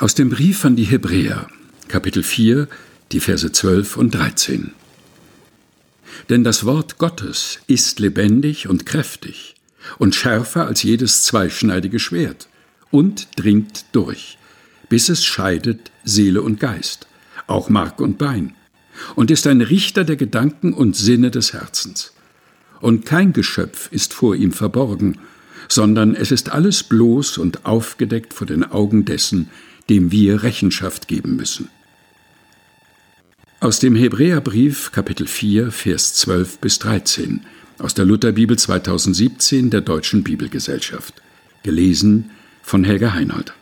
Aus dem Brief an die Hebräer, Kapitel 4, die Verse 12 und 13. Denn das Wort Gottes ist lebendig und kräftig und schärfer als jedes zweischneidige Schwert und dringt durch, bis es scheidet Seele und Geist, auch Mark und Bein, und ist ein Richter der Gedanken und Sinne des Herzens. Und kein Geschöpf ist vor ihm verborgen, sondern es ist alles bloß und aufgedeckt vor den Augen dessen, dem wir Rechenschaft geben müssen. Aus dem Hebräerbrief Kapitel 4 Vers 12 bis 13 aus der Lutherbibel 2017 der Deutschen Bibelgesellschaft. Gelesen von Helga Heinold